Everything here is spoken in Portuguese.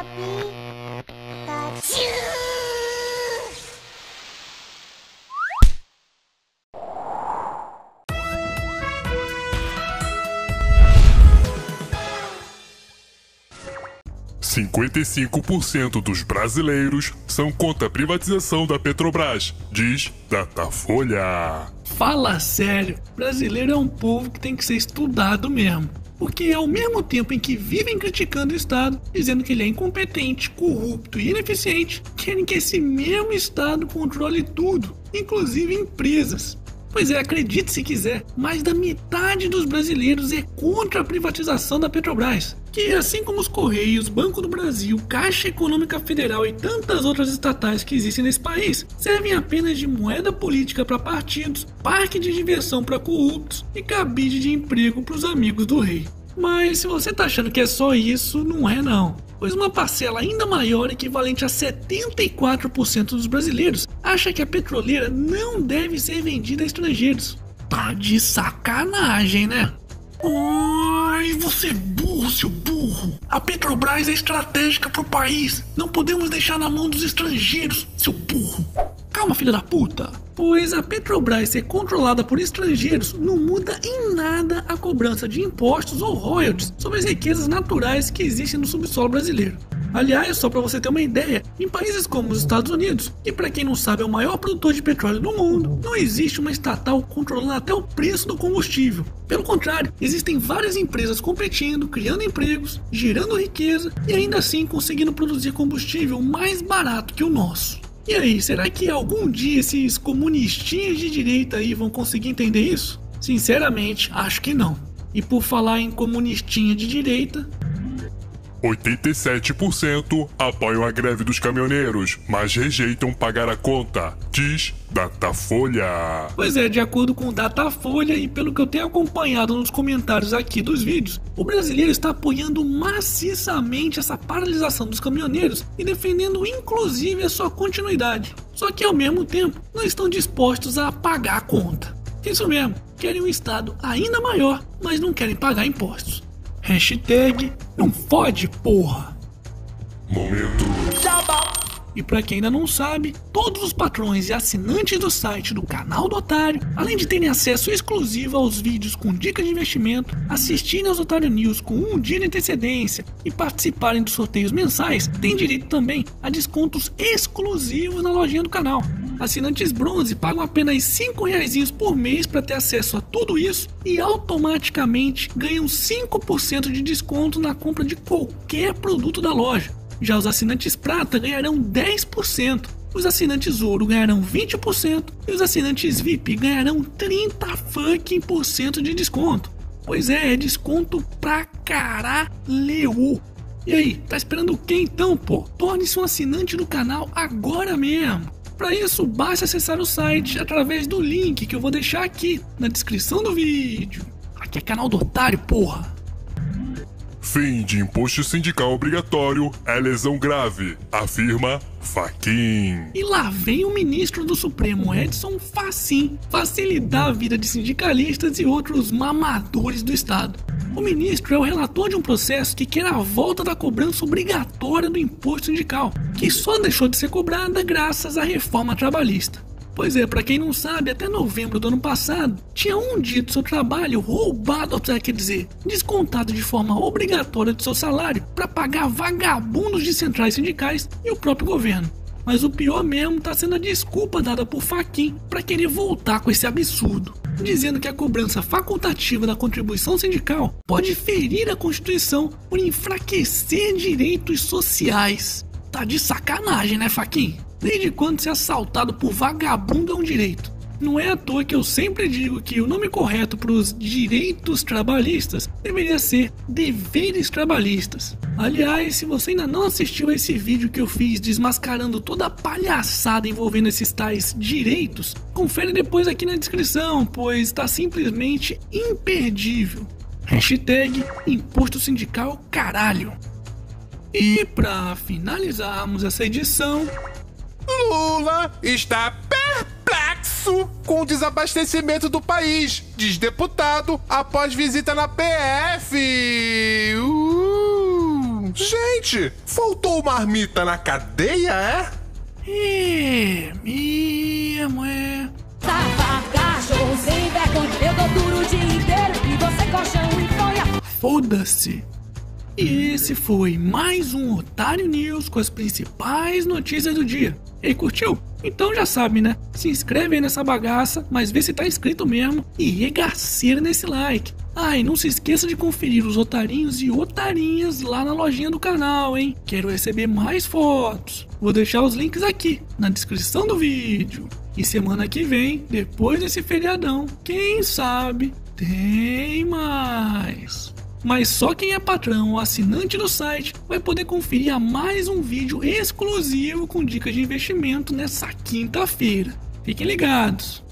Gabi. Gabi. 55% dos brasileiros são contra a privatização da Petrobras, diz Datafolha. Fala sério, brasileiro é um povo que tem que ser estudado mesmo. Porque ao mesmo tempo em que vivem criticando o Estado, dizendo que ele é incompetente, corrupto e ineficiente, querem que esse mesmo Estado controle tudo, inclusive empresas. Pois é, acredite se quiser, mais da metade dos brasileiros é contra a privatização da Petrobras, que assim como os Correios, Banco do Brasil, Caixa Econômica Federal e tantas outras estatais que existem nesse país, servem apenas de moeda política para partidos, parque de diversão para corruptos e cabide de emprego para os amigos do rei. Mas se você tá achando que é só isso, não é não pois uma parcela ainda maior, equivalente a 74% dos brasileiros, acha que a petroleira não deve ser vendida a estrangeiros. Tá de sacanagem, né? Ai, você burro, seu burro! A Petrobras é estratégica pro país. Não podemos deixar na mão dos estrangeiros, seu burro. Calma, filha da puta. Pois a Petrobras ser controlada por estrangeiros não muda em nada a cobrança de impostos ou royalties sobre as riquezas naturais que existem no subsolo brasileiro. Aliás, só para você ter uma ideia, em países como os Estados Unidos, que para quem não sabe é o maior produtor de petróleo do mundo, não existe uma estatal controlando até o preço do combustível. Pelo contrário, existem várias empresas competindo, criando empregos, gerando riqueza e ainda assim conseguindo produzir combustível mais barato que o nosso. E aí, será que algum dia esses comunistinhas de direita aí vão conseguir entender isso? Sinceramente, acho que não. E por falar em comunistinha de direita, 87% apoiam a greve dos caminhoneiros, mas rejeitam pagar a conta, diz Datafolha. Pois é, de acordo com Datafolha e pelo que eu tenho acompanhado nos comentários aqui dos vídeos, o brasileiro está apoiando maciçamente essa paralisação dos caminhoneiros e defendendo inclusive a sua continuidade. Só que ao mesmo tempo não estão dispostos a pagar a conta. Isso mesmo, querem um Estado ainda maior, mas não querem pagar impostos. Hashtag não fode, porra. Momento. E para quem ainda não sabe, todos os patrões e assinantes do site do canal do Otário, além de terem acesso exclusivo aos vídeos com dicas de investimento, assistirem aos Otário News com um dia de antecedência e participarem dos sorteios mensais, têm direito também a descontos exclusivos na lojinha do canal. Assinantes bronze pagam apenas 5 reais por mês para ter acesso a tudo isso e automaticamente ganham 5% de desconto na compra de qualquer produto da loja. Já os assinantes prata ganharão 10%, os assinantes ouro ganharão 20% e os assinantes VIP ganharão 30 fucking por cento de desconto. Pois é, é desconto pra caralho. E aí, tá esperando o que então, pô? Torne-se um assinante do canal agora mesmo. Para isso, basta acessar o site através do link que eu vou deixar aqui na descrição do vídeo. Aqui é canal do otário, porra. Fim de imposto sindical obrigatório é lesão grave, afirma Faquin. E lá vem o ministro do Supremo Edson Facin facilitar a vida de sindicalistas e outros mamadores do Estado. O ministro é o relator de um processo que quer a volta da cobrança obrigatória do imposto sindical, que só deixou de ser cobrada graças à reforma trabalhista. Pois é, para quem não sabe, até novembro do ano passado, tinha um dia do seu trabalho roubado, quer dizer, descontado de forma obrigatória do seu salário para pagar vagabundos de centrais sindicais e o próprio governo. Mas o pior mesmo está sendo a desculpa dada por Faquin para querer voltar com esse absurdo dizendo que a cobrança facultativa da contribuição sindical pode ferir a Constituição por enfraquecer direitos sociais. Tá de sacanagem, né, Faquin? Desde quando ser assaltado por vagabundo é um direito? Não é à toa que eu sempre digo que o nome correto para os direitos trabalhistas deveria ser deveres trabalhistas. Aliás, se você ainda não assistiu a esse vídeo que eu fiz desmascarando toda a palhaçada envolvendo esses tais direitos, confere depois aqui na descrição, pois está simplesmente imperdível. Hashtag Imposto Sindical Caralho. E para finalizarmos essa edição, Lula está perplexo com o desabastecimento do país, diz deputado após visita na PF. Uh. Gente, faltou marmita na cadeia, é? É, é. Safado, cachorro sem. Eu dou duro o dia inteiro e você. Foda-se. E esse foi mais um Otário News com as principais notícias do dia. E aí, curtiu? Então já sabe, né? Se inscreve aí nessa bagaça, mas vê se tá inscrito mesmo e regaceira nesse like. Ah, e não se esqueça de conferir os otarinhos e otarinhas lá na lojinha do canal, hein? Quero receber mais fotos. Vou deixar os links aqui na descrição do vídeo. E semana que vem, depois desse feriadão, quem sabe tem mais. Mas só quem é patrão ou assinante do site vai poder conferir a mais um vídeo exclusivo com dicas de investimento nessa quinta-feira. Fiquem ligados.